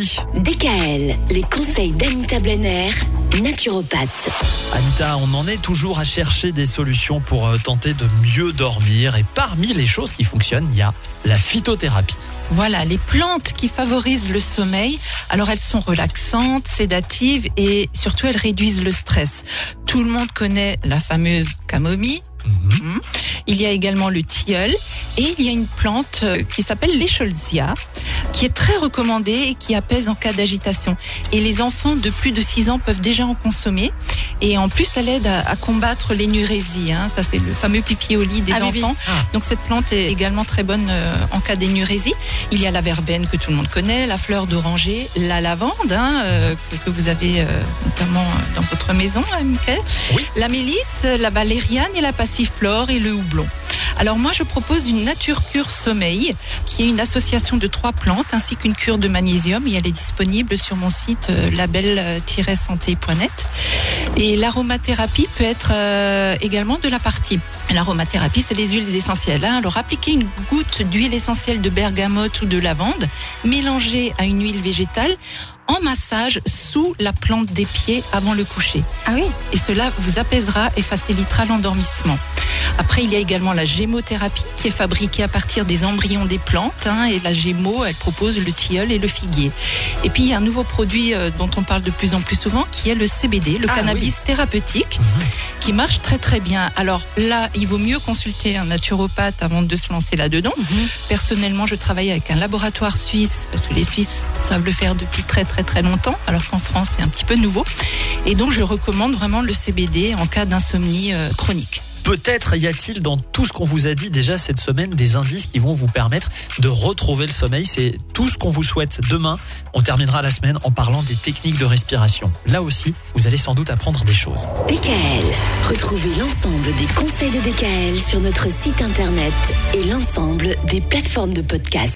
lundi. DKL, les conseils d'Anita Blenner, naturopathe. Anita, on en est toujours à chercher des solutions pour euh, tenter de mieux dormir. Et parmi les choses qui fonctionnent, il y a la phytothérapie. Voilà, les plantes qui favorisent le sommeil. Alors elles sont relaxantes, sédatives et surtout elles réduisent le stress. Tout le monde connaît la fameuse camomille. Mhm. Il y a également le tilleul et il y a une plante euh, qui s'appelle l'écholzia qui est très recommandée et qui apaise en cas d'agitation. Et les enfants de plus de 6 ans peuvent déjà en consommer. Et en plus, elle aide à, combattre l'énurésie. Hein. Ça, c'est le fameux pipi au lit des ah enfants. Ah. Donc cette plante est également très bonne euh, en cas d'énurésie. Il y a la verveine que tout le monde connaît, la fleur d'oranger, la lavande hein, euh, que, vous avez notamment dans votre maison, hein, Michael. La mélisse, la valériane et la passiflore et le houblon. Alors moi, je propose une nature cure sommeil, qui est une association de trois plantes ainsi qu'une cure de magnésium. Et elle est disponible sur mon site euh, label-santé.net. Et l'aromathérapie peut être euh, également de la partie. L'aromathérapie, c'est les huiles essentielles. Hein. Alors appliquez une goutte d'huile essentielle de bergamote ou de lavande, mélangée à une huile végétale en massage sous la plante des pieds avant le coucher. Ah oui. Et cela vous apaisera et facilitera l'endormissement. Après, il y a également la gémothérapie qui est fabriquée à partir des embryons des plantes. Hein, et la gémo, elle propose le tilleul et le figuier. Et puis, il y a un nouveau produit euh, dont on parle de plus en plus souvent qui est le CBD, le ah cannabis thérapeutique, qui marche très très bien. Alors là, il vaut mieux consulter un naturopathe avant de se lancer là-dedans. Mhm. Personnellement, je travaille avec un laboratoire suisse parce que les Suisses savent le faire depuis très très très longtemps, alors qu'en France, c'est un petit peu nouveau. Et donc, je recommande vraiment le CBD en cas d'insomnie euh, chronique. Peut-être y a-t-il dans tout ce qu'on vous a dit déjà cette semaine des indices qui vont vous permettre de retrouver le sommeil. C'est tout ce qu'on vous souhaite demain. On terminera la semaine en parlant des techniques de respiration. Là aussi, vous allez sans doute apprendre des choses. DKL. Retrouvez l'ensemble des conseils de DKL sur notre site internet et l'ensemble des plateformes de podcast.